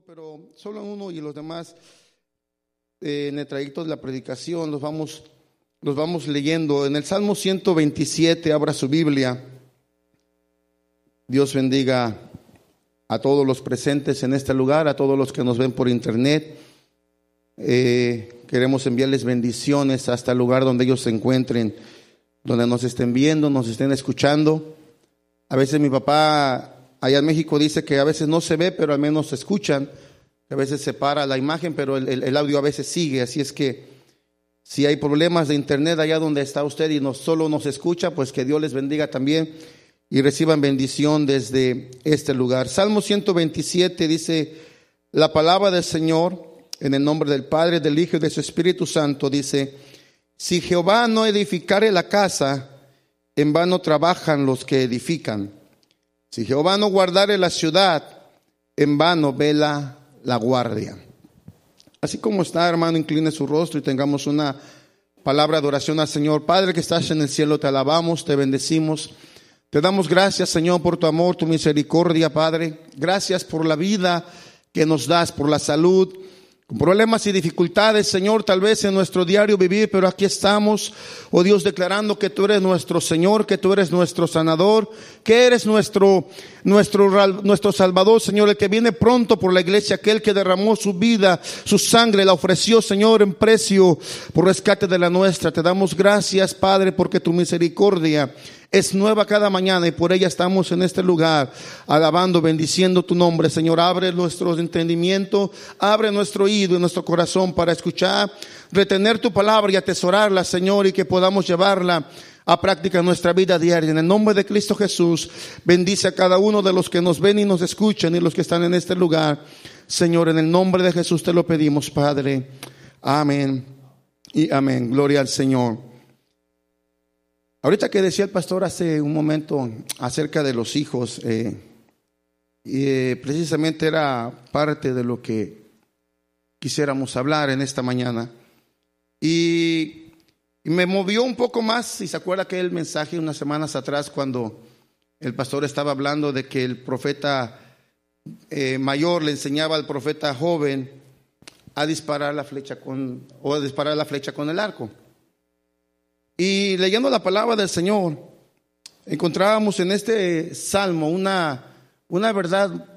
pero solo uno y los demás eh, en el trayecto de la predicación los vamos, los vamos leyendo. En el Salmo 127, abra su Biblia. Dios bendiga a todos los presentes en este lugar, a todos los que nos ven por internet. Eh, queremos enviarles bendiciones hasta el lugar donde ellos se encuentren, donde nos estén viendo, nos estén escuchando. A veces mi papá allá en México dice que a veces no se ve, pero al menos se escuchan. A veces se para la imagen, pero el, audio a veces sigue. Así es que si hay problemas de internet allá donde está usted y no solo nos escucha, pues que Dios les bendiga también y reciban bendición desde este lugar. Salmo 127 dice, la palabra del Señor, en el nombre del Padre, del Hijo y de su Espíritu Santo, dice, si Jehová no edificare la casa, en vano trabajan los que edifican. Si Jehová no guardare la ciudad, en vano vela la guardia. Así como está, hermano, incline su rostro y tengamos una palabra de oración al Señor. Padre que estás en el cielo, te alabamos, te bendecimos. Te damos gracias, Señor, por tu amor, tu misericordia, Padre. Gracias por la vida que nos das, por la salud, problemas y dificultades, Señor, tal vez en nuestro diario vivir, pero aquí estamos, oh Dios, declarando que tú eres nuestro Señor, que tú eres nuestro sanador, que eres nuestro, nuestro, nuestro Salvador, Señor, el que viene pronto por la iglesia, aquel que derramó su vida, su sangre, la ofreció, Señor, en precio por rescate de la nuestra. Te damos gracias, Padre, porque tu misericordia es nueva cada mañana y por ella estamos en este lugar alabando, bendiciendo tu nombre. Señor, abre nuestro entendimiento, abre nuestro oído y nuestro corazón para escuchar, retener tu palabra y atesorarla, Señor, y que podamos llevarla a práctica en nuestra vida diaria. En el nombre de Cristo Jesús, bendice a cada uno de los que nos ven y nos escuchan y los que están en este lugar. Señor, en el nombre de Jesús te lo pedimos, Padre. Amén y amén. Gloria al Señor. Ahorita que decía el pastor hace un momento acerca de los hijos, eh, eh, precisamente era parte de lo que quisiéramos hablar en esta mañana. Y, me movió un poco más, si se acuerda aquel mensaje unas semanas atrás cuando el pastor estaba hablando de que el profeta eh, mayor le enseñaba al profeta joven a disparar la flecha con, o a disparar la flecha con el arco. Y leyendo la palabra del Señor, encontrábamos en este salmo una, una verdad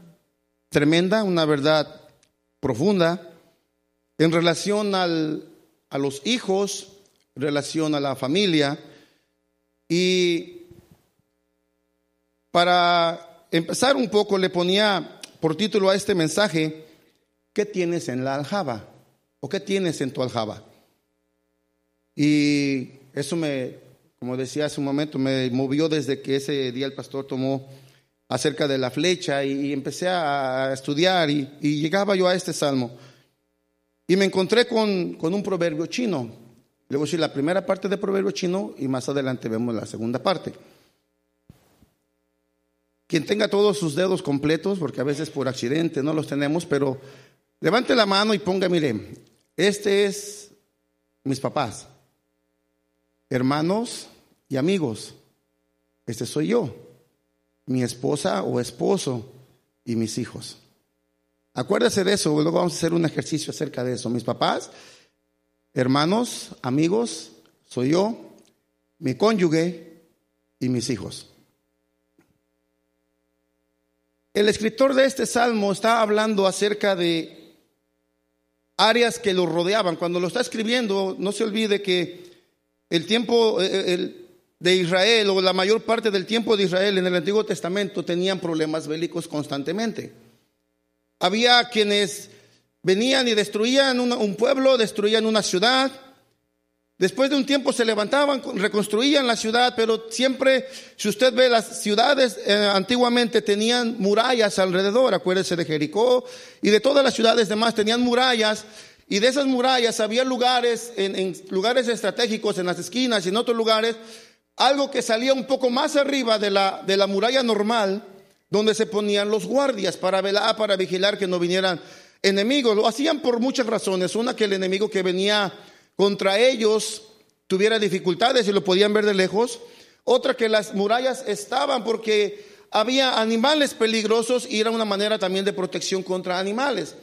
tremenda, una verdad profunda en relación al, a los hijos, en relación a la familia. Y para empezar un poco, le ponía por título a este mensaje, ¿qué tienes en la aljaba? ¿O qué tienes en tu aljaba? Y eso me, como decía hace un momento, me movió desde que ese día el pastor tomó acerca de la flecha y, empecé a estudiar y, llegaba yo a este salmo. Y me encontré con, con un proverbio chino. Le voy a decir la primera parte del proverbio chino y más adelante vemos la segunda parte. Quien tenga todos sus dedos completos, porque a veces por accidente no los tenemos, pero levante la mano y ponga, mire, este es mis papás hermanos y amigos. Este soy yo, mi esposa o esposo y mis hijos. Acuérdese de eso, luego vamos a hacer un ejercicio acerca de eso. Mis papás, hermanos, amigos, soy yo, mi cónyuge y mis hijos. El escritor de este salmo está hablando acerca de áreas que lo rodeaban. Cuando lo está escribiendo, no se olvide que el tiempo eh, de Israel o la mayor parte del tiempo de Israel en el Antiguo Testamento tenían problemas bélicos constantemente. Había quienes venían y destruían un pueblo, destruían una ciudad. Después de un tiempo se levantaban, reconstruían la ciudad, pero siempre, si usted ve las ciudades eh, antiguamente tenían murallas alrededor, acuérdese de Jericó y de todas las ciudades demás tenían murallas y de esas murallas había lugares, en, lugares estratégicos, en las esquinas y en otros lugares, algo que salía un poco más arriba de la, de la muralla normal, donde se ponían los guardias para velar, para vigilar que no vinieran enemigos. Lo hacían por muchas razones. Una, que el enemigo que venía contra ellos tuviera dificultades y lo podían ver de lejos. Otra, que las murallas estaban porque había animales peligrosos y era una manera también de protección contra animales.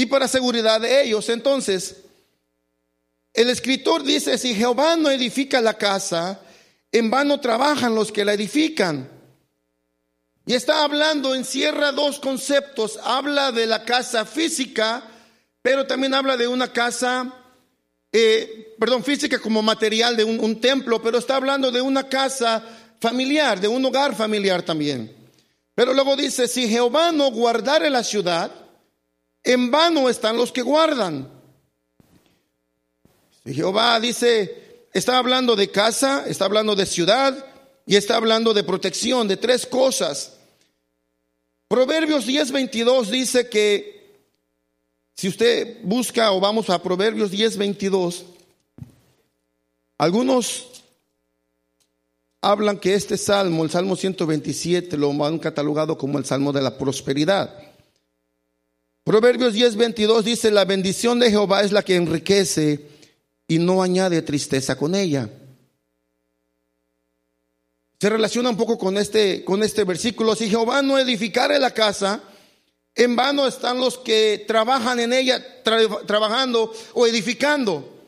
Y para seguridad de ellos. Entonces, el escritor dice, si Jehová no edifica la casa, en vano trabajan los que la edifican. Y está hablando, encierra dos conceptos. Habla de la casa física, pero también habla de una casa, eh, perdón, física como material de un, un templo, pero está hablando de una casa familiar, de un hogar familiar también. Pero luego dice, si Jehová no guardare la ciudad, en vano están los que guardan. Si Jehová dice, está hablando de casa, está hablando de ciudad y está hablando de protección, de tres cosas. Proverbios 10:22 dice que si usted busca o vamos a Proverbios 10:22, algunos hablan que este salmo, el Salmo 127, lo han catalogado como el Salmo de la prosperidad. Proverbios 10:22 dice, la bendición de Jehová es la que enriquece y no añade tristeza con ella. Se relaciona un poco con este, con este versículo. Si Jehová no edificare la casa, en vano están los que trabajan en ella, trabajando o edificando.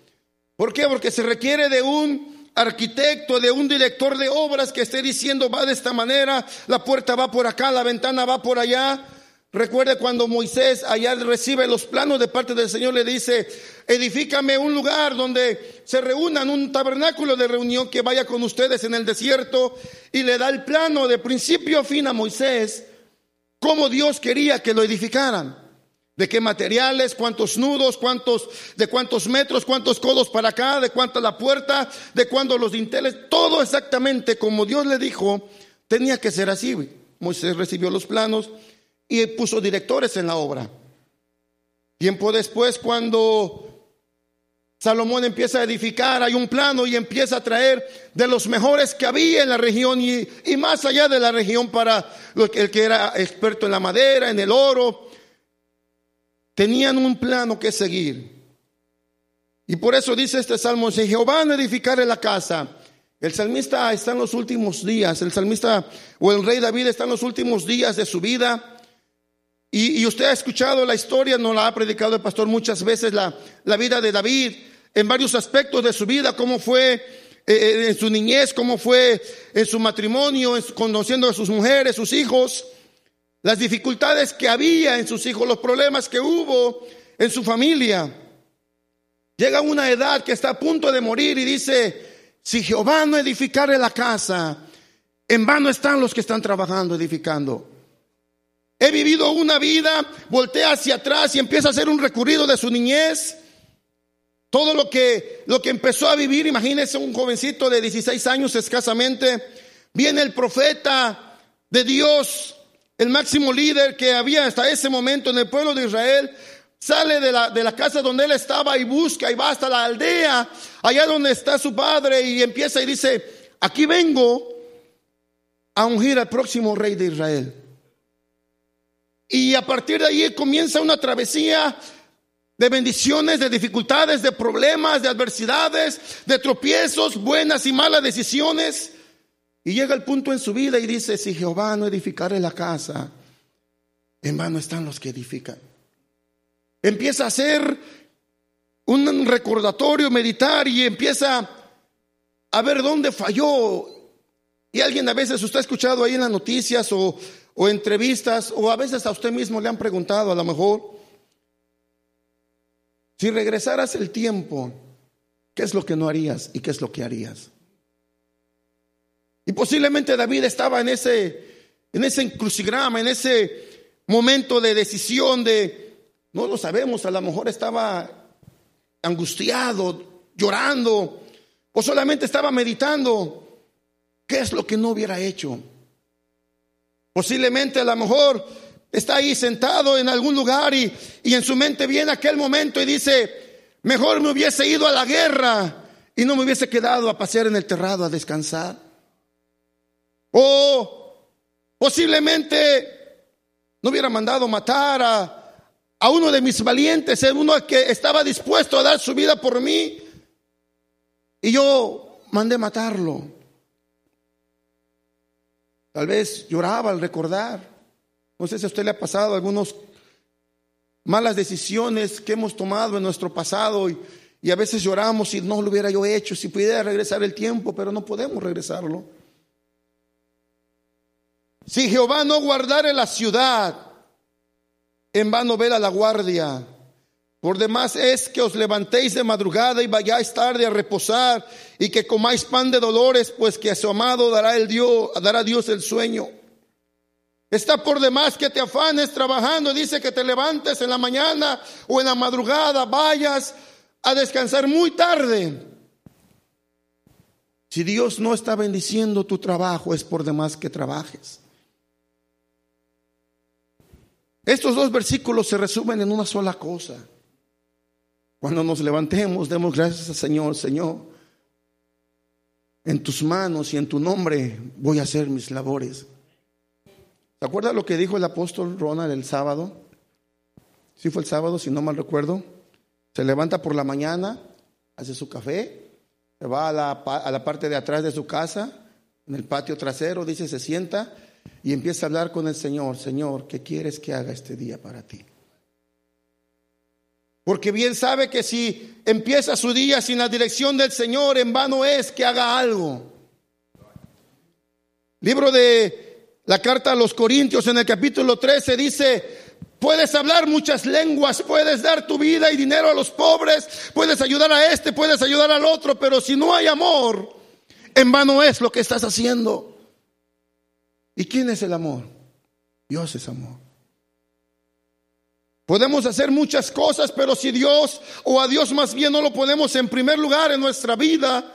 ¿Por qué? Porque se requiere de un arquitecto, de un director de obras que esté diciendo va de esta manera, la puerta va por acá, la ventana va por allá. Recuerde cuando Moisés allá recibe los planos de parte del Señor, le dice, edifícame un lugar donde se reúnan, un tabernáculo de reunión que vaya con ustedes en el desierto y le da el plano de principio a fin a Moisés, cómo Dios quería que lo edificaran de qué materiales, cuántos nudos, cuántos, de cuántos metros, cuántos codos para acá, de cuánta la puerta, de cuántos los dinteles, todo exactamente como Dios le dijo, tenía que ser así. Moisés recibió los planos y puso directores en la obra. Tiempo después, cuando Salomón empieza a edificar, hay un plano y empieza a traer de los mejores que había en la región y, más allá de la región para el que era experto en la madera, en el oro, Tenían un plano que seguir. Y por eso dice este salmo, si Jehová no edificare la casa, el salmista está en los últimos días, el salmista o el rey David está en los últimos días de su vida. Y, usted ha escuchado la historia, no la ha predicado el pastor muchas veces, la, vida de David en varios aspectos de su vida, cómo fue eh, eh, en su niñez, cómo fue en su matrimonio, conociendo a sus mujeres, sus hijos las dificultades que había en sus hijos, los problemas que hubo en su familia. Llega una edad que está a punto de morir y dice, si Jehová no edificare la casa, en vano están los que están trabajando, edificando. He vivido una vida, voltea hacia atrás y empieza a hacer un recorrido de su niñez. Todo lo que, lo que empezó a vivir, imagínese un jovencito de 16 años escasamente, viene el profeta de Dios el máximo líder que había hasta ese momento en el pueblo de Israel, sale de la, de la casa donde él estaba y busca y va hasta la aldea, allá donde está su padre y empieza y dice, aquí vengo a ungir al próximo rey de Israel. Y a partir de ahí comienza una travesía de bendiciones, de dificultades, de problemas, de adversidades, de tropiezos, buenas y malas decisiones. Y llega el punto en su vida y dice, si Jehová no edificare la casa, en vano están los que edifican. Empieza a hacer un recordatorio, meditar y empieza a ver dónde falló. Y alguien a veces usted ha escuchado ahí en las noticias o, o entrevistas o a veces a usted mismo le han preguntado a lo mejor, si regresaras el tiempo, ¿qué es lo que no harías y qué es lo que harías? Y posiblemente David estaba en ese, en ese encrucigrama, en ese momento de decisión de, no lo sabemos, a lo mejor estaba angustiado, llorando, o solamente estaba meditando, ¿qué es lo que no hubiera hecho? Posiblemente a lo mejor está ahí sentado en algún lugar y, y en su mente viene aquel momento y dice, mejor me hubiese ido a la guerra y no me hubiese quedado a pasear en el terrado a descansar. O posiblemente no hubiera mandado matar a, a uno de mis valientes, uno que estaba dispuesto a dar su vida por mí. Y yo mandé matarlo. Tal vez lloraba al recordar. No sé si a usted le ha pasado algunas malas decisiones que hemos tomado en nuestro pasado y, a veces lloramos si no lo hubiera yo hecho, si pudiera regresar el tiempo, pero no podemos regresarlo. Si Jehová no guardare la ciudad, en vano vela la guardia. Por demás es que os levantéis de madrugada y vayáis tarde a reposar y que comáis pan de dolores, pues que a su amado dará el Dios, dará Dios el sueño. Está por demás que te afanes trabajando, dice que te levantes en la mañana o en la madrugada, vayas a descansar muy tarde. Si Dios no está bendiciendo tu trabajo, es por demás que trabajes. Estos dos versículos se resumen en una sola cosa. Cuando nos levantemos, demos gracias al Señor, Señor. En tus manos y en tu nombre voy a hacer mis labores. ¿Se acuerda lo que dijo el apóstol Ronald el sábado? Sí fue el sábado, si no mal recuerdo. Se levanta por la mañana, hace su café, se va a la, a la parte de atrás de su casa, en el patio trasero, dice, se sienta y empieza a hablar con el Señor, Señor, ¿qué quieres que haga este día para ti? Porque bien sabe que si empieza su día sin la dirección del Señor, en vano es que haga algo. Libro de la carta a los Corintios en el capítulo 13 dice, puedes hablar muchas lenguas, puedes dar tu vida y dinero a los pobres, puedes ayudar a este, puedes ayudar al otro, pero si no hay amor, en vano es lo que estás haciendo. ¿Y quién es el amor? Dios es amor. Podemos hacer muchas cosas, pero si Dios o a Dios más bien no lo ponemos en primer lugar en nuestra vida,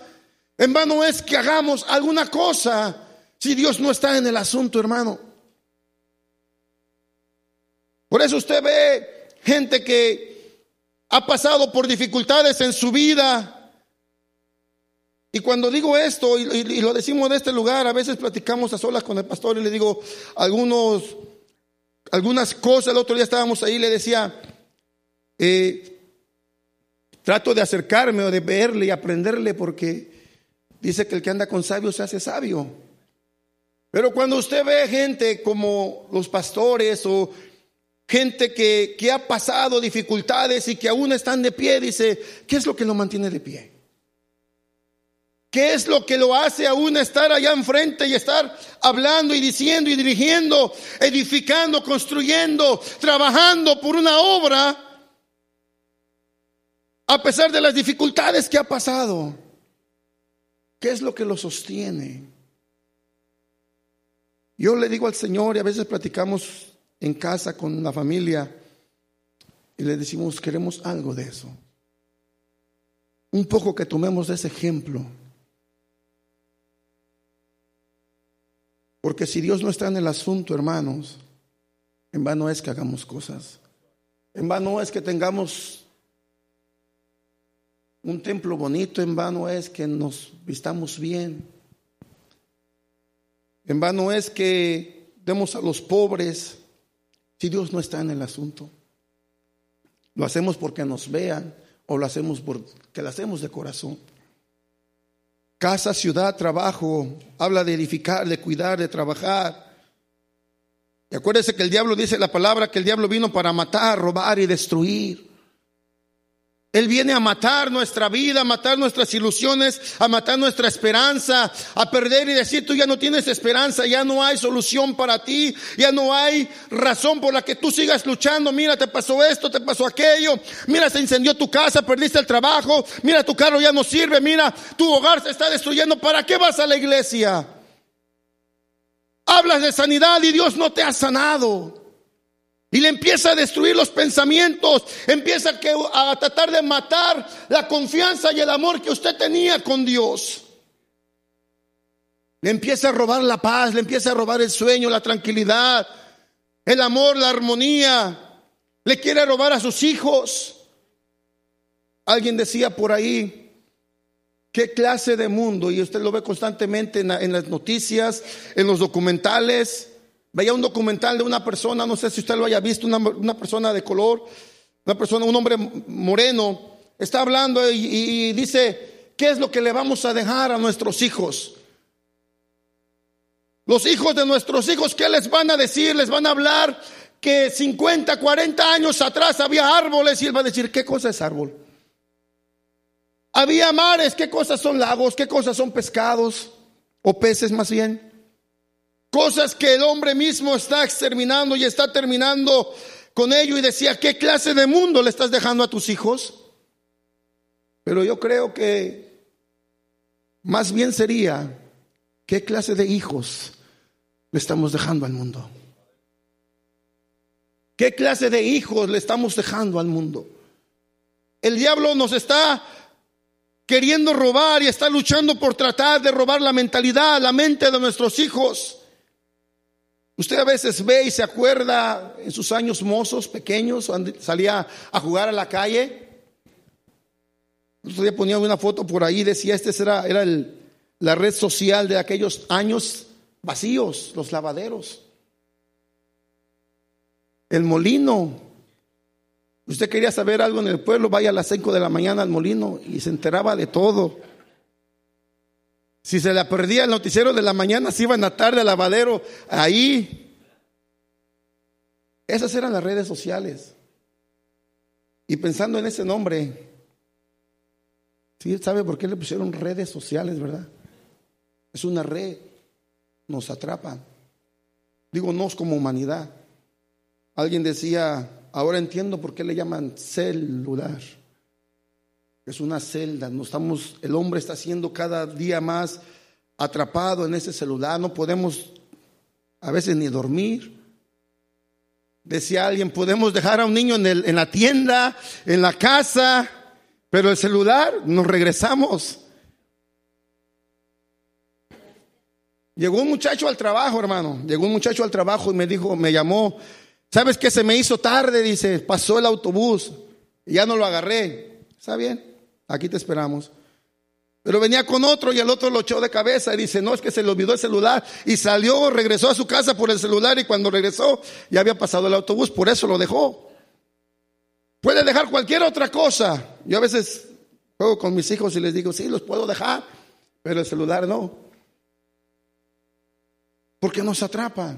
en vano es que hagamos alguna cosa si Dios no está en el asunto, hermano. Por eso usted ve gente que ha pasado por dificultades en su vida, y cuando digo esto, y, lo decimos de este lugar, a veces platicamos a solas con el pastor y le digo algunos, algunas cosas. El otro día estábamos ahí le decía, eh, trato de acercarme o de verle y aprenderle porque dice que el que anda con sabio se hace sabio. Pero cuando usted ve gente como los pastores o gente que, que ha pasado dificultades y que aún están de pie, dice, ¿qué es lo que lo mantiene de pie? ¿Qué es lo que lo hace aún estar allá enfrente y estar hablando y diciendo y dirigiendo, edificando, construyendo, trabajando por una obra? A pesar de las dificultades que ha pasado, ¿qué es lo que lo sostiene? Yo le digo al Señor y a veces platicamos en casa con la familia y le decimos, queremos algo de eso. Un poco que tomemos ese ejemplo Porque si Dios no está en el asunto, hermanos, en vano es que hagamos cosas. En vano es que tengamos un templo bonito, en vano es que nos vistamos bien. En vano es que demos a los pobres si Dios no está en el asunto. Lo hacemos porque nos vean o lo hacemos porque lo hacemos de corazón. Casa, ciudad, trabajo. Habla de edificar, de cuidar, de trabajar. Y acuérdese que el diablo dice la palabra que el diablo vino para matar, robar y destruir. Él viene a matar nuestra vida, a matar nuestras ilusiones, a matar nuestra esperanza, a perder y decir, tú ya no tienes esperanza, ya no hay solución para ti, ya no hay razón por la que tú sigas luchando. Mira, te pasó esto, te pasó aquello, mira, se incendió tu casa, perdiste el trabajo, mira, tu carro ya no sirve, mira, tu hogar se está destruyendo, ¿para qué vas a la iglesia? Hablas de sanidad y Dios no te ha sanado. Y le empieza a destruir los pensamientos, empieza a tratar de matar la confianza y el amor que usted tenía con Dios. Le empieza a robar la paz, le empieza a robar el sueño, la tranquilidad, el amor, la armonía. Le quiere robar a sus hijos. Alguien decía por ahí, ¿qué clase de mundo? Y usted lo ve constantemente en, las noticias, en los documentales Veía un documental de una persona, no sé si usted lo haya visto, una, persona de color, una persona, un hombre moreno, está hablando y, y dice, ¿qué es lo que le vamos a dejar a nuestros hijos? Los hijos de nuestros hijos, ¿qué les van a decir? Les van a hablar que 50, 40 años atrás había árboles y él va a decir, ¿qué cosa es árbol? Había mares, ¿qué cosas son lagos? ¿Qué cosas son pescados? O peces más bien. Cosas que el hombre mismo está exterminando y está terminando con ello y decía, ¿qué clase de mundo le estás dejando a tus hijos? Pero yo creo que más bien sería, ¿qué clase de hijos le estamos dejando al mundo? ¿Qué clase de hijos le estamos dejando al mundo? El diablo nos está queriendo robar y está luchando por tratar de robar la mentalidad, la mente de nuestros hijos. Usted a veces ve y se acuerda en sus años mozos, pequeños, salía a jugar a la calle. Otro día ponía una foto por ahí, decía, este era, era la red social de aquellos años vacíos, los lavaderos. El molino, Usted quería saber algo en el pueblo, vaya a las 5 de la mañana al molino y se enteraba de todo. Si se le perdía el noticiero de la mañana, se iba en la tarde al lavadero, ahí. Esas eran las redes sociales. Y pensando en ese nombre, ¿sí sabe por qué le pusieron redes sociales, verdad? Es una red, nos atrapan. Digo, nos como humanidad. Alguien decía, Ahora entiendo por qué le llaman celular. Es una celda. No estamos, el hombre está siendo cada día más atrapado en ese celular. No podemos a veces ni dormir. Decía alguien, podemos dejar a un niño en, en la tienda, en la casa, pero el celular nos regresamos. Llegó un muchacho al trabajo, hermano. Llegó un muchacho al trabajo y me dijo, me llamó ¿Sabes qué se me hizo tarde? Dice, pasó el autobús y ya no lo agarré. Está bien, aquí te esperamos. Pero venía con otro y el otro lo echó de cabeza y dice, no, es que se le olvidó el celular. Y salió, regresó a su casa por el celular y cuando regresó ya había pasado el autobús, por eso lo dejó. Puede dejar cualquier otra cosa. Yo a veces juego con mis hijos y les digo, sí, los puedo dejar, pero el celular no. Porque nos atrapa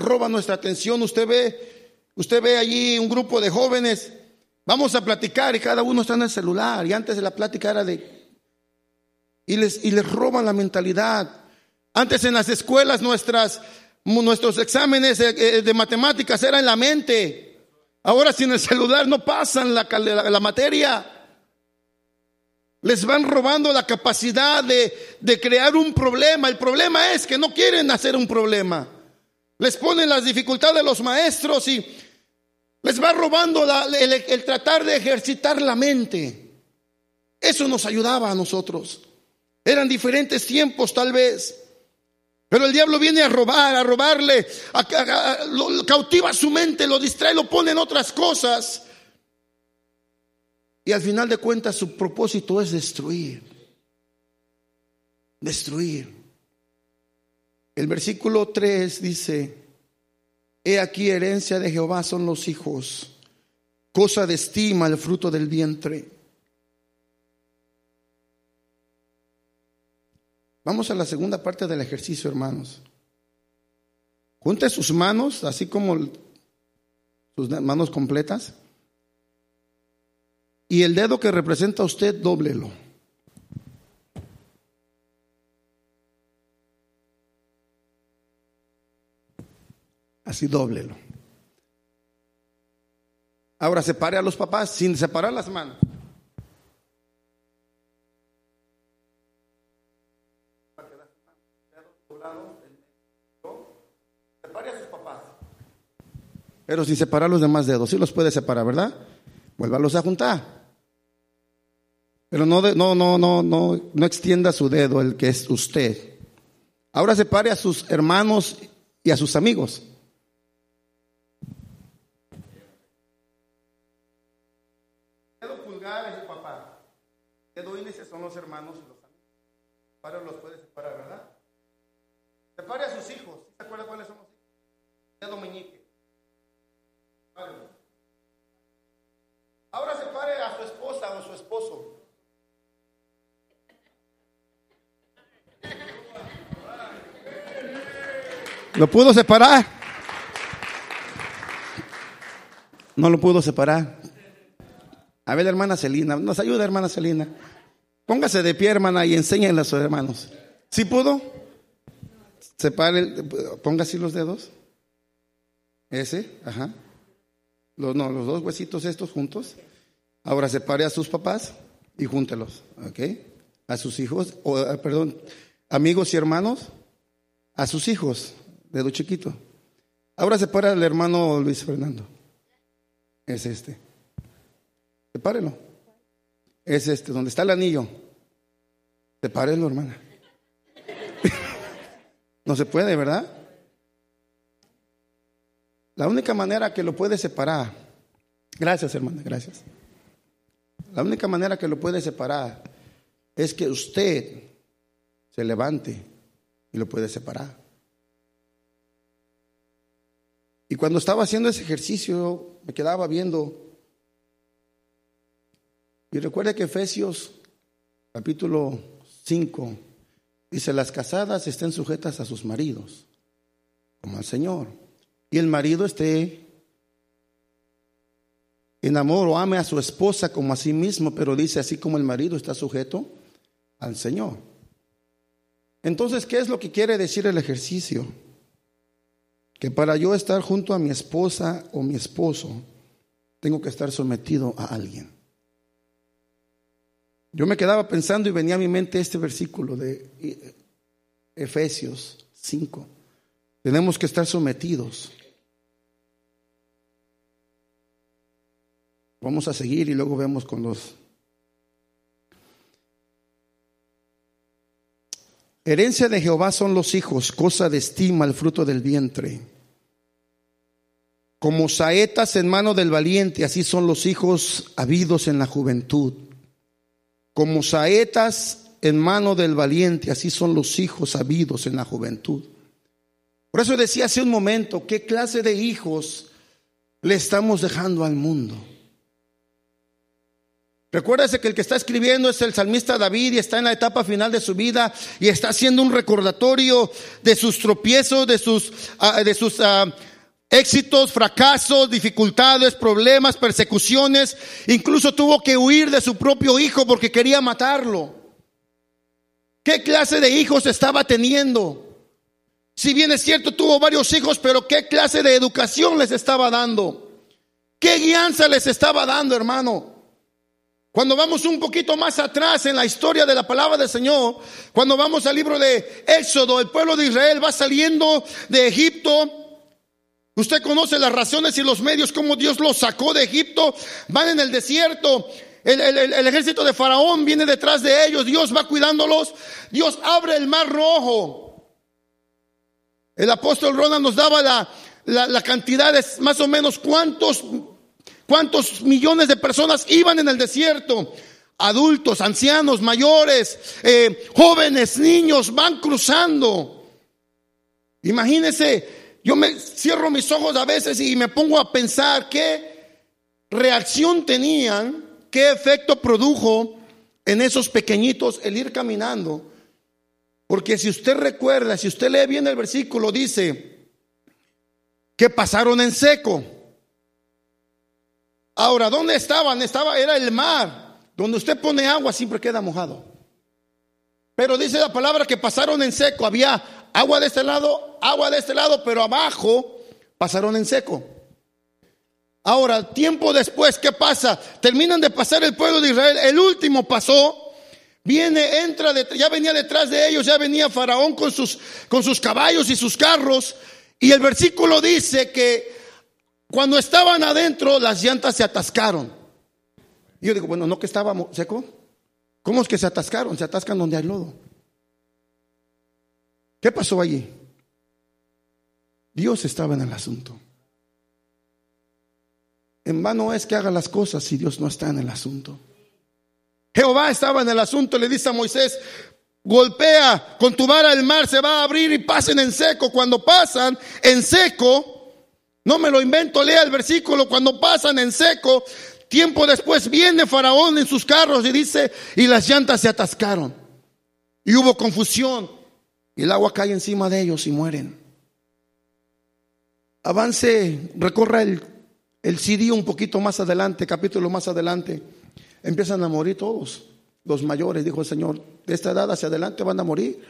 roba nuestra atención. Usted ve, usted ve allí un grupo de jóvenes, vamos a platicar y cada uno está en el celular. Y antes de la plática era de... Y les, y les roban la mentalidad. Antes en las escuelas nuestras, nuestros exámenes de, matemáticas eran en la mente. Ahora sin el celular no pasan la, la, materia. Les van robando la capacidad de, de, crear un problema. El problema es que no quieren hacer un problema. Les ponen las dificultades de los maestros y les va robando el, tratar de ejercitar la mente. Eso nos ayudaba a nosotros. Eran diferentes tiempos tal vez. Pero el diablo viene a robar, a robarle, cautiva su mente, lo distrae, lo pone en otras cosas. Y al final de cuentas su propósito es destruir. Destruir. El versículo 3 dice, He aquí herencia de Jehová son los hijos, cosa de estima el fruto del vientre. Vamos a la segunda parte del ejercicio, hermanos. Junte sus manos, así como sus manos completas. Y el dedo que representa a usted, dóblelo. Así dóblelo. Ahora separe a los papás sin separar las manos. Separe a sus papás. Pero sin separar los demás dedos. Sí los puede separar, ¿verdad? Vuélvalos a juntar. Pero no, no, no, no, no, no extienda su dedo, el que es usted. Ahora separe a sus hermanos y a sus amigos. Para los puede separar, ¿verdad? Separe a sus hijos. ¿Se acuerda cuáles son los hijos? Dedo meñique. Ahora separe a su esposa o su esposo. ¿Lo pudo separar? No lo pudo separar. A ver, hermana Celina, nos ayuda, hermana Celina. Póngase de pie, hermana, y enséñenle a sus hermanos. ¿Sí pudo? Separe, ponga así los dedos. Ese, ajá. Los, no, los dos huesitos estos juntos. Ahora separe a sus papás y júntelos, ¿ok? A sus hijos, o, ah, perdón, amigos y hermanos, a sus hijos, dedo chiquito. Ahora separa al hermano Luis Fernando. Es este. Sepárelo. Es este, donde está el anillo. Sepárelo, hermana. no se puede, ¿verdad? La única manera que lo puede separar, gracias hermana, gracias. La única manera que lo puede separar es que usted se levante y lo puede separar. Y cuando estaba haciendo ese ejercicio, me quedaba viendo. Y recuerde que Efesios capítulo 5 dice, las casadas estén sujetas a sus maridos, como al Señor. Y el marido esté en amor o ame a su esposa como a sí mismo, pero dice así como el marido está sujeto al Señor. Entonces, ¿qué es lo que quiere decir el ejercicio? Que para yo estar junto a mi esposa o mi esposo, tengo que estar sometido a alguien. Yo me quedaba pensando y venía a mi mente este versículo de Efesios 5. Tenemos que estar sometidos. Vamos a seguir y luego vemos con los... Herencia de Jehová son los hijos, cosa de estima el fruto del vientre. Como saetas en mano del valiente, así son los hijos habidos en la juventud. Como saetas en mano del valiente, así son los hijos habidos en la juventud. Por eso decía hace un momento, ¿qué clase de hijos le estamos dejando al mundo? Recuérdese que el que está escribiendo es el salmista David y está en la etapa final de su vida y está haciendo un recordatorio de sus tropiezos, de sus, ah, de sus ah, éxitos, fracasos, dificultades, problemas, persecuciones. Incluso tuvo que huir de su propio hijo porque quería matarlo. ¿Qué clase de hijos estaba teniendo? Si bien es cierto, tuvo varios hijos, pero ¿qué clase de educación les estaba dando? ¿Qué guianza les estaba dando, hermano? Cuando vamos un poquito más atrás en la historia de la palabra del Señor, cuando vamos al libro de Éxodo, el pueblo de Israel va saliendo de Egipto. Usted conoce las razones y los medios, cómo Dios los sacó de Egipto. Van en el desierto. El, el, ejército de Faraón viene detrás de ellos. Dios va cuidándolos. Dios abre el mar rojo. El apóstol Ronald nos daba la, la, la cantidad de más o menos cuántos ¿Cuántos millones de personas iban en el desierto? Adultos, ancianos, mayores, eh, jóvenes, niños, van cruzando. Imagínense, yo me cierro mis ojos a veces y me pongo a pensar qué reacción tenían, qué efecto produjo en esos pequeñitos el ir caminando. Porque si usted recuerda, si usted lee bien el versículo, dice que pasaron en seco. Ahora, ¿dónde estaban? Estaba, era el mar. Donde usted pone agua siempre queda mojado. Pero dice la palabra que pasaron en seco. Había agua de este lado, agua de este lado, pero abajo pasaron en seco. Ahora, tiempo después, ¿qué pasa? Terminan de pasar el pueblo de Israel. El último pasó. Viene, entra, ya venía detrás de ellos, ya venía Faraón con sus, con sus caballos y sus carros. Y el versículo dice que cuando estaban adentro, las llantas se atascaron. Y yo digo, bueno, ¿no que estábamos seco? ¿Cómo es que se atascaron? Se atascan donde hay lodo. ¿Qué pasó allí? Dios estaba en el asunto. En vano es que haga las cosas si Dios no está en el asunto. Jehová estaba en el asunto, le dice a Moisés, golpea con tu vara el mar, se va a abrir y pasen en seco. Cuando pasan en seco, no me lo invento, lea el versículo. Cuando pasan en seco, tiempo después viene Faraón en sus carros y dice, y las llantas se atascaron. Y hubo confusión. Y el agua cae encima de ellos y mueren. avance, recorra el, el CD un poquito más adelante, capítulo más adelante, empiezan a morir todos. Los mayores, dijo el Señor, de esta edad hacia adelante van a morir.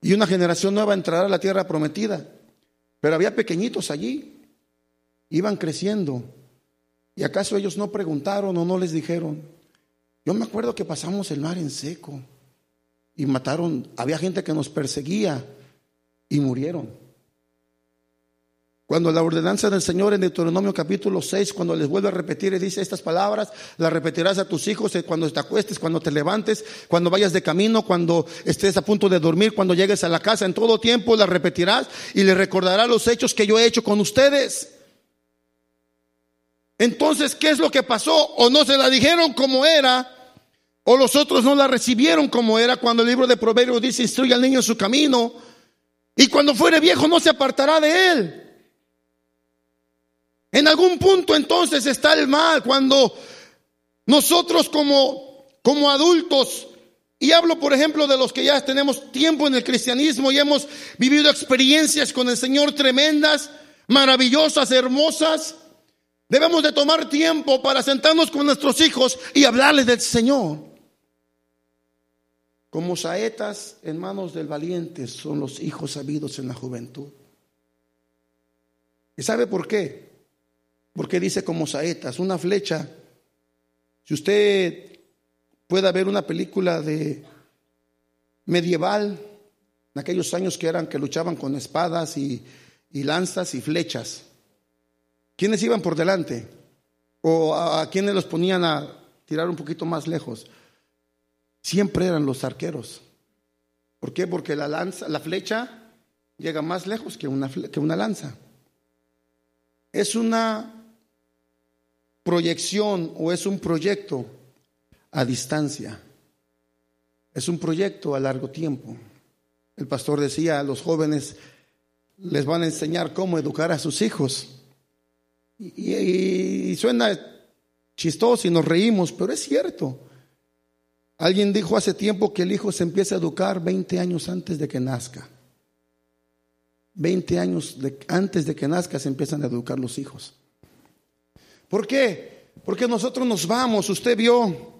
Y una generación nueva entrará a la tierra prometida. Pero había pequeñitos allí, iban creciendo. ¿Y acaso ellos no preguntaron o no les dijeron? Yo me acuerdo que pasamos el mar en seco y mataron, había gente que nos perseguía y murieron. Cuando la ordenanza del Señor en Deuteronomio capítulo 6, cuando les vuelve a repetir y dice estas palabras, las repetirás a tus hijos eh, cuando te acuestes, cuando te levantes, cuando vayas de camino, cuando estés a punto de dormir, cuando llegues a la casa, en todo tiempo las repetirás y les recordarás los hechos que yo he hecho con ustedes. Entonces, ¿qué es lo que pasó? O no se la dijeron como era, o los otros no la recibieron como era cuando el libro de Proverbios dice, instruye al niño en su camino, y cuando fuere viejo no se apartará de él. En algún punto entonces está el mal cuando nosotros como, como adultos, y hablo por ejemplo de los que ya tenemos tiempo en el cristianismo y hemos vivido experiencias con el Señor tremendas, maravillosas, hermosas, debemos de tomar tiempo para sentarnos con nuestros hijos y hablarles del Señor. Como saetas en manos del valiente son los hijos sabidos en la juventud. ¿Y sabe por qué? Porque dice como saetas, una flecha. Si usted pueda ver una película de medieval, en aquellos años que eran que luchaban con espadas y, lanzas y flechas, ¿quiénes iban por delante? ¿O a, a quiénes los ponían a tirar un poquito más lejos? Siempre eran los arqueros. ¿Por qué? Porque la lanza, la flecha llega más lejos que una, que una lanza. Es una proyección o es un proyecto a distancia. Es un proyecto a largo tiempo. El pastor decía, a los jóvenes les van a enseñar cómo educar a sus hijos. Y, suena chistoso y nos reímos, pero es cierto. Alguien dijo hace tiempo que el hijo se empieza a educar 20 años antes de que nazca. 20 años antes de que nazca se empiezan a educar los hijos. ¿Por qué? Porque nosotros nos vamos, usted vio,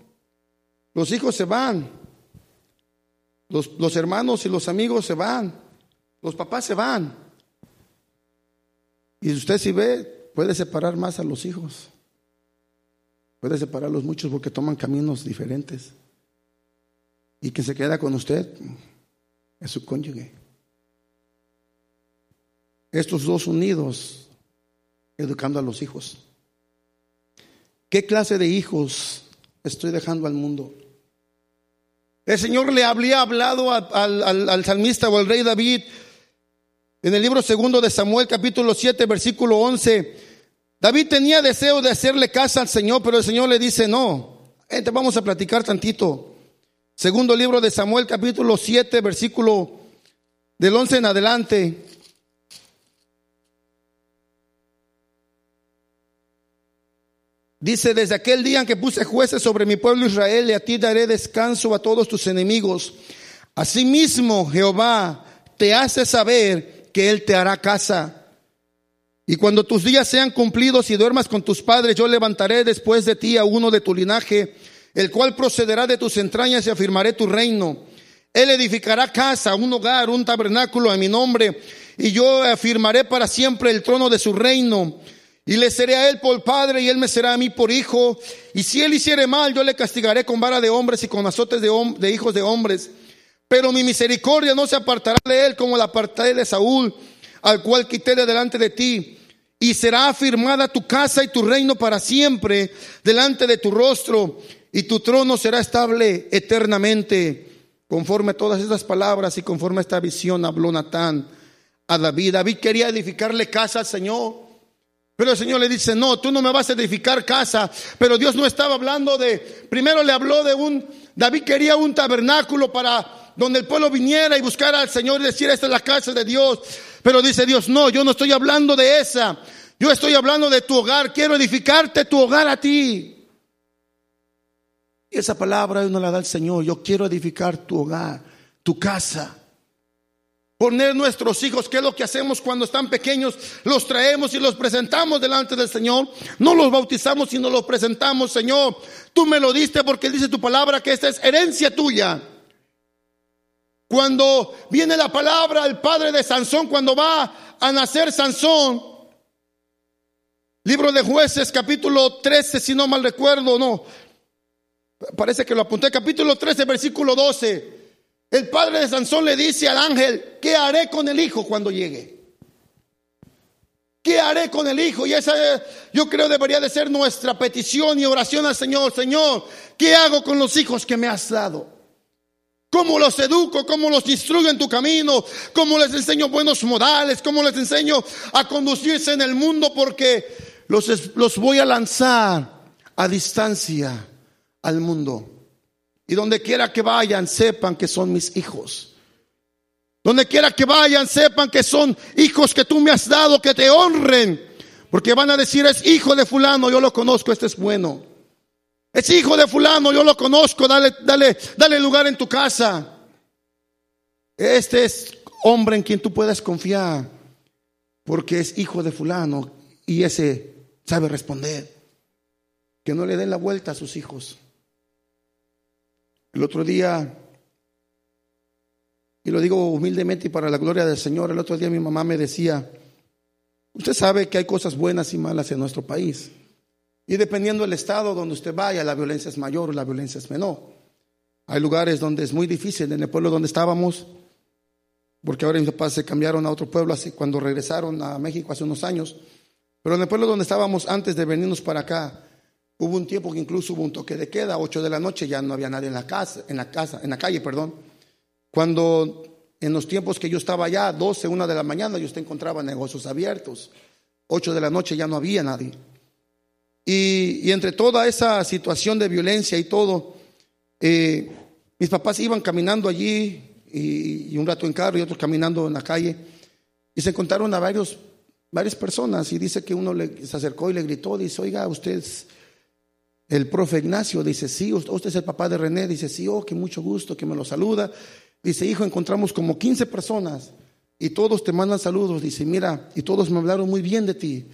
los hijos se van, los, los hermanos y los amigos se van, los papás se van. Y usted si ve, puede separar más a los hijos. Puede separarlos muchos porque toman caminos diferentes. Y que se queda con usted es su cónyuge. Estos dos unidos educando a los hijos. ¿Qué clase de hijos estoy dejando al mundo? El Señor le había hablado al, salmista o al rey David en el libro segundo de Samuel capítulo 7 versículo 11. David tenía deseo de hacerle casa al Señor, pero el Señor le dice no. vamos a platicar tantito. Segundo libro de Samuel capítulo 7 versículo del 11 en adelante. Dice, desde aquel día en que puse jueces sobre mi pueblo Israel, y a ti daré descanso a todos tus enemigos. Asimismo, Jehová te hace saber que Él te hará casa. Y cuando tus días sean cumplidos y duermas con tus padres, yo levantaré después de ti a uno de tu linaje, el cual procederá de tus entrañas y afirmaré tu reino. Él edificará casa, un hogar, un tabernáculo a mi nombre, y yo afirmaré para siempre el trono de su reino. Y le seré a él por padre y él me será a mí por hijo. Y si él hiciere mal, yo le castigaré con vara de hombres y con azotes de, hijos de hombres. Pero mi misericordia no se apartará de él como la apartaré de Saúl, al cual quité de delante de ti. Y será afirmada tu casa y tu reino para siempre delante de tu rostro, y tu trono será estable eternamente. Conforme a todas estas palabras y conforme a esta visión habló Natán a David. David quería edificarle casa al Señor. Pero el Señor le dice, no, tú no me vas a edificar casa. Pero Dios no estaba hablando de, primero le habló de un, David quería un tabernáculo para donde el pueblo viniera y buscara al Señor y decir, esta es la casa de Dios. Pero dice Dios, no, yo no estoy hablando de esa. Yo estoy hablando de tu hogar. Quiero edificarte tu hogar a ti. Esa palabra no la da el Señor. Yo quiero edificar tu hogar, tu casa. poner nuestros hijos, ¿qué es lo que hacemos cuando están pequeños? Los traemos y los presentamos delante del Señor. No los bautizamos, sino los presentamos, Señor. Tú me lo diste porque dice tu palabra que esta es herencia tuya. Cuando viene la palabra, el padre de Sansón, cuando va a nacer Sansón, libro de jueces, capítulo 13, si no mal recuerdo, no, parece que lo apunté, capítulo 13, versículo 12. El padre de Sansón le dice al ángel, ¿qué haré con el hijo cuando llegue? ¿Qué haré con el hijo? Y esa yo creo debería de ser nuestra petición y oración al Señor. Señor, ¿qué hago con los hijos que me has dado? ¿Cómo los educo? ¿Cómo los instruyo en tu camino? ¿Cómo les enseño buenos modales? ¿Cómo les enseño a conducirse en el mundo? Porque los, los voy a lanzar a distancia al mundo. Y donde quiera que vayan, sepan que son mis hijos. Donde quiera que vayan, sepan que son hijos que tú me has dado, que te honren. Porque van a decir, es hijo de fulano, yo lo conozco, este es bueno. Es hijo de fulano, yo lo conozco, dale, dale, dale lugar en tu casa. Este es hombre en quien tú puedes confiar, porque es hijo de fulano y ese sabe responder. Que no le den la vuelta a sus hijos. El otro día, y lo digo humildemente y para la gloria del Señor, el otro día mi mamá me decía, usted sabe que hay cosas buenas y malas en nuestro país. Y dependiendo del estado donde usted vaya, la violencia es mayor o la violencia es menor. Hay lugares donde es muy difícil, en el pueblo donde estábamos, porque ahora mis papás se cambiaron a otro pueblo así, cuando regresaron a México hace unos años, pero en el pueblo donde estábamos antes de venirnos para acá, Hubo un tiempo que incluso hubo un toque de queda, 8 de la noche, ya no había nadie en la casa, en la casa, en la calle, perdón. Cuando en los tiempos que yo estaba allá, 12, 1 de la mañana, yo usted encontraba negocios abiertos. 8 de la noche ya no había nadie. Y, entre toda esa situación de violencia y todo, eh, mis papás iban caminando allí y, un rato en carro y otros caminando en la calle y se encontraron a varios, varias personas y dice que uno le, se acercó y le gritó, dice, oiga, usted el profe Ignacio dice, sí, usted es el papá de René, dice, sí, oh, que mucho gusto, que me lo saluda. Dice, hijo, encontramos como 15 personas y todos te mandan saludos. Dice, mira, y todos me hablaron muy bien de ti.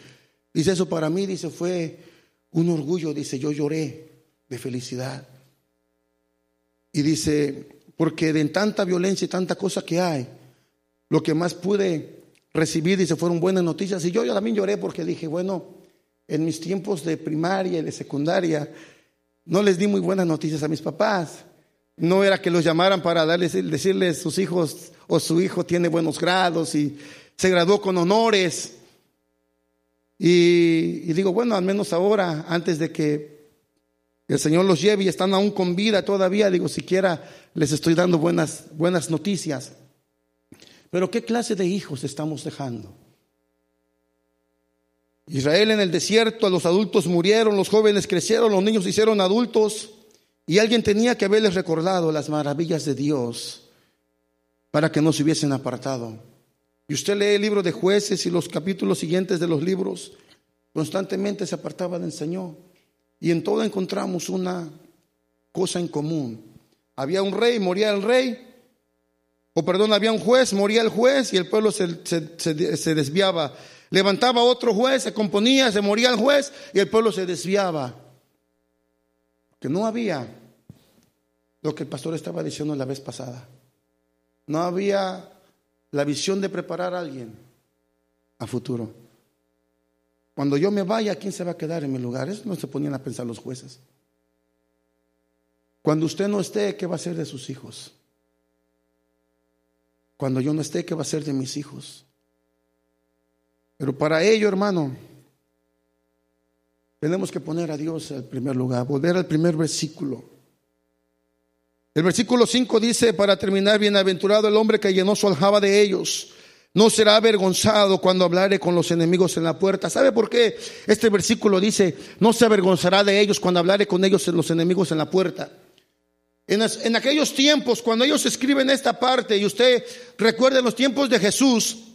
Dice, eso para mí, dice, fue un orgullo. Dice, yo lloré de felicidad. Y dice, porque de tanta violencia y tanta cosa que hay, lo que más pude recibir, dice, fueron buenas noticias. Y yo, yo también lloré porque dije, bueno, en mis tiempos de primaria y de secundaria, no les di muy buenas noticias a mis papás. No era que los llamaran para darles, decirles sus hijos o su hijo tiene buenos grados y se graduó con honores. Y, digo, bueno, al menos ahora, antes de que el Señor los lleve y están aún con vida todavía, digo, siquiera les estoy dando buenas, buenas noticias. Pero ¿qué clase de hijos estamos dejando? Israel en el desierto, los adultos murieron, los jóvenes crecieron, los niños se hicieron adultos y alguien tenía que haberles recordado las maravillas de Dios para que no se hubiesen apartado. Y usted lee el libro de jueces y los capítulos siguientes de los libros, constantemente se apartaban del Señor. Y en todo encontramos una cosa en común. Había un rey, moría el rey, o perdón, había un juez, moría el juez y el pueblo se, se desviaba. Levantaba otro juez, se componía, se moría el juez y el pueblo se desviaba. Que no había lo que el pastor estaba diciendo la vez pasada. No había la visión de preparar a alguien a futuro. Cuando yo me vaya, ¿quién se va a quedar en mi lugar? Eso no se ponían a pensar los jueces. Cuando usted no esté, ¿qué va a ser de sus hijos? Cuando yo no esté, ¿qué va a ser de mis hijos? Pero para ello, hermano, tenemos que poner a Dios en primer lugar, volver al primer versículo. El versículo 5 dice, para terminar, bienaventurado el hombre que llenó su aljaba de ellos. No será avergonzado cuando hablare con los enemigos en la puerta. ¿Sabe por qué este versículo dice, no se avergonzará de ellos cuando hablare con ellos en los enemigos en la puerta? En, en aquellos tiempos, cuando ellos escriben esta parte, y usted recuerde los tiempos de Jesús,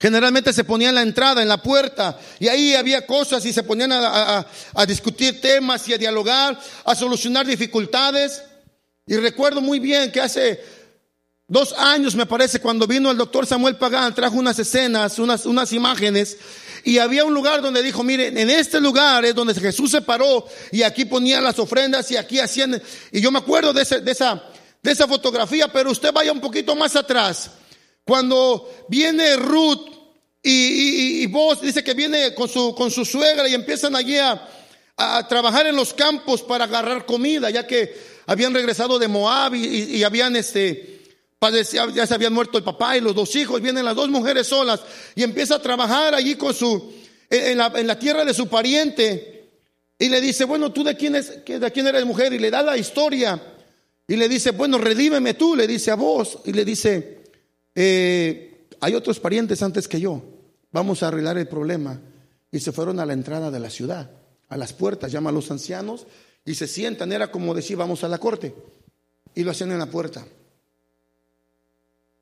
Generalmente se ponían en la entrada, en la puerta, y ahí había cosas y se ponían a, discutir temas y a dialogar, a solucionar dificultades. Y recuerdo muy bien que hace dos años me parece, cuando vino el doctor Samuel Pagán, trajo unas escenas, unas, unas imágenes, y había un lugar donde dijo, miren, en este lugar es donde Jesús se paró y aquí ponía las ofrendas y aquí hacían, y yo me acuerdo de, ese, de, esa, de esa fotografía, pero usted vaya un poquito más atrás. Cuando viene Ruth y, vos dice que viene con su, con su suegra y empiezan allí a, a trabajar en los campos para agarrar comida, ya que habían regresado de Moab y, habían este, ya se habían muerto el papá y los dos hijos, vienen las dos mujeres solas y empieza a trabajar allí con su, en la, en la tierra de su pariente y le dice, bueno, ¿tú de quién, es, de quién eres mujer? Y le da la historia y le dice, bueno, redímeme tú, le dice a vos y le dice, eh, hay otros parientes antes que yo, vamos a arreglar el problema. Y se fueron a la entrada de la ciudad, a las puertas, llama a los ancianos y se sientan, era como decir, vamos a la corte. Y lo hacían en la puerta.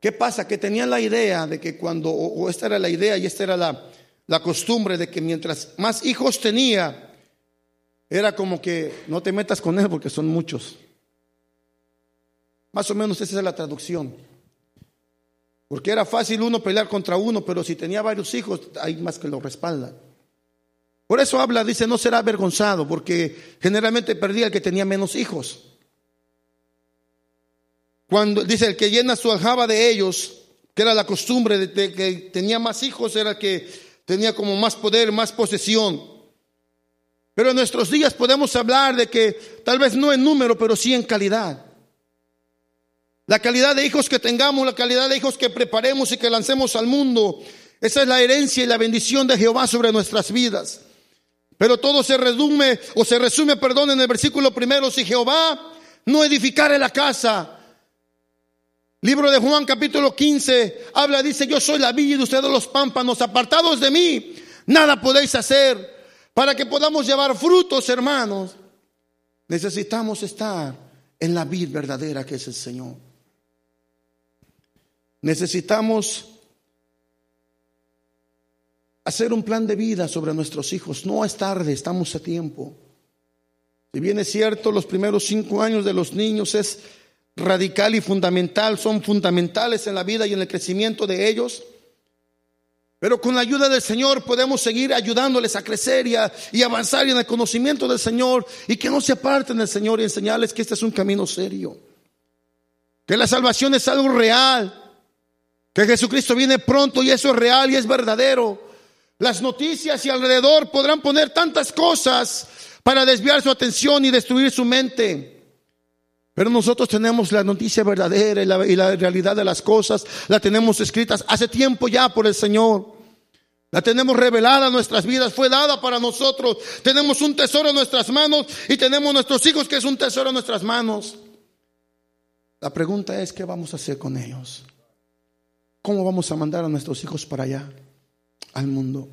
¿Qué pasa? Que tenían la idea de que cuando, o esta era la idea y esta era la, la costumbre de que mientras más hijos tenía, era como que no te metas con él porque son muchos. Más o menos esa es la traducción. Porque era fácil uno pelear contra uno, pero si tenía varios hijos, hay más que lo respaldan. Por eso habla, dice, no será avergonzado, porque generalmente perdía el que tenía menos hijos. Cuando dice el que llena su aljaba de ellos, que era la costumbre de, que tenía más hijos, era el que tenía como más poder, más posesión. Pero en nuestros días podemos hablar de que tal vez no en número, pero sí en calidad. La calidad de hijos que tengamos, la calidad de hijos que preparemos y que lancemos al mundo, esa es la herencia y la bendición de Jehová sobre nuestras vidas. Pero todo se resume, o se resume, perdón, en el versículo primero, si Jehová no edificare la casa. Libro de Juan capítulo 15 habla, dice, yo soy la vida y ustedes los pámpanos, apartados de mí, nada podéis hacer. Para que podamos llevar frutos, hermanos, necesitamos estar en la vida verdadera que es el Señor. Necesitamos hacer un plan de vida sobre nuestros hijos. No es tarde, estamos a tiempo. Si bien es cierto, los primeros cinco años de los niños es radical y fundamental, son fundamentales en la vida y en el crecimiento de ellos. Pero con la ayuda del Señor podemos seguir ayudándoles a crecer y, a, y avanzar en el conocimiento del Señor y que no se aparten del Señor y enseñarles que este es un camino serio. Que la salvación es algo real que Jesucristo viene pronto y eso es real y es verdadero. Las noticias y alrededor podrán poner tantas cosas para desviar su atención y destruir su mente. Pero nosotros tenemos la noticia verdadera y la, y la, realidad de las cosas, la tenemos escritas hace tiempo ya por el Señor. La tenemos revelada en nuestras vidas, fue dada para nosotros. Tenemos un tesoro en nuestras manos y tenemos nuestros hijos que es un tesoro en nuestras manos. La pregunta es, ¿qué vamos a hacer con ellos? ¿Cómo vamos a mandar a nuestros hijos para allá, al mundo?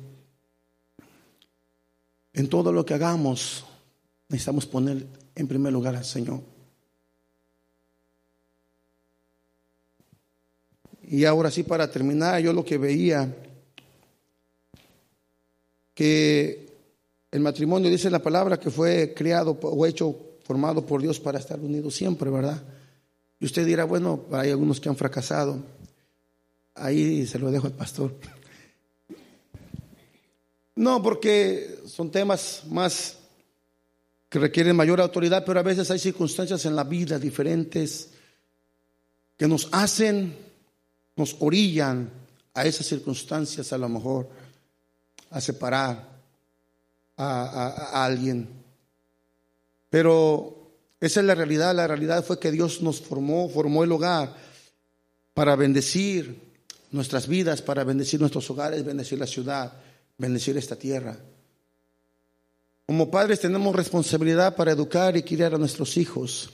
En todo lo que hagamos, necesitamos poner en primer lugar al Señor. Y ahora sí, para terminar, yo lo que veía, que el matrimonio, dice la palabra, que fue creado o hecho, formado por Dios para estar unidos siempre, ¿verdad? Y usted dirá, bueno, hay algunos que han fracasado. Ahí se lo dejo al pastor. No, porque son temas más que requieren mayor autoridad, pero a veces hay circunstancias en la vida diferentes que nos hacen, nos orillan a esas circunstancias a lo mejor a separar a, a alguien. Pero esa es la realidad, la realidad fue que Dios nos formó, formó el hogar para bendecir, nuestras vidas, para bendecir nuestros hogares, bendecir la ciudad, bendecir esta tierra. Como padres tenemos responsabilidad para educar y criar a nuestros hijos,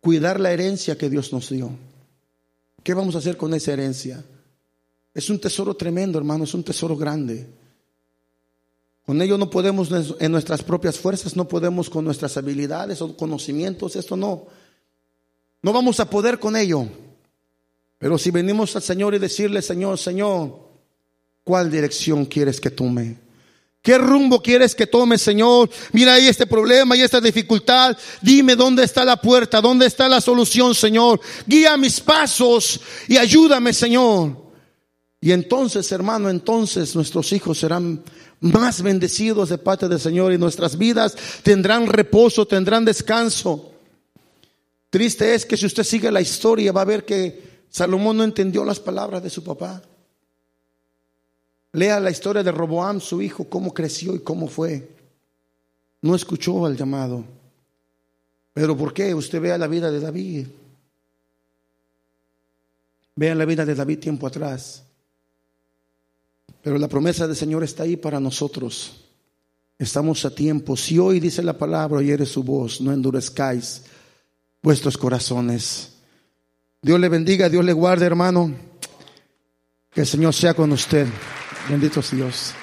cuidar la herencia que Dios nos dio. ¿Qué vamos a hacer con esa herencia? Es un tesoro tremendo, hermano, es un tesoro grande. Con ello no podemos en nuestras propias fuerzas, no podemos con nuestras habilidades o conocimientos, esto no. No vamos a poder con ello. Pero si venimos al Señor y decirle, Señor, Señor, ¿cuál dirección quieres que tome? ¿Qué rumbo quieres que tome, Señor? Mira ahí este problema y esta dificultad. Dime dónde está la puerta, dónde está la solución, Señor. Guía mis pasos y ayúdame, Señor. Y entonces, hermano, entonces nuestros hijos serán más bendecidos de parte del Señor y nuestras vidas tendrán reposo, tendrán descanso. Triste es que si usted sigue la historia va a ver que Salomón no entendió las palabras de su papá. Lea la historia de Roboam, su hijo, cómo creció y cómo fue. No escuchó al llamado. Pero ¿por qué? Usted vea la vida de David. Vea la vida de David tiempo atrás. Pero la promesa del Señor está ahí para nosotros. Estamos a tiempo. Si hoy dice la palabra, oye su voz, no endurezcáis vuestros corazones. Dios le bendiga, Dios le guarde, hermano. Que el Señor sea con usted. Bendito Dios.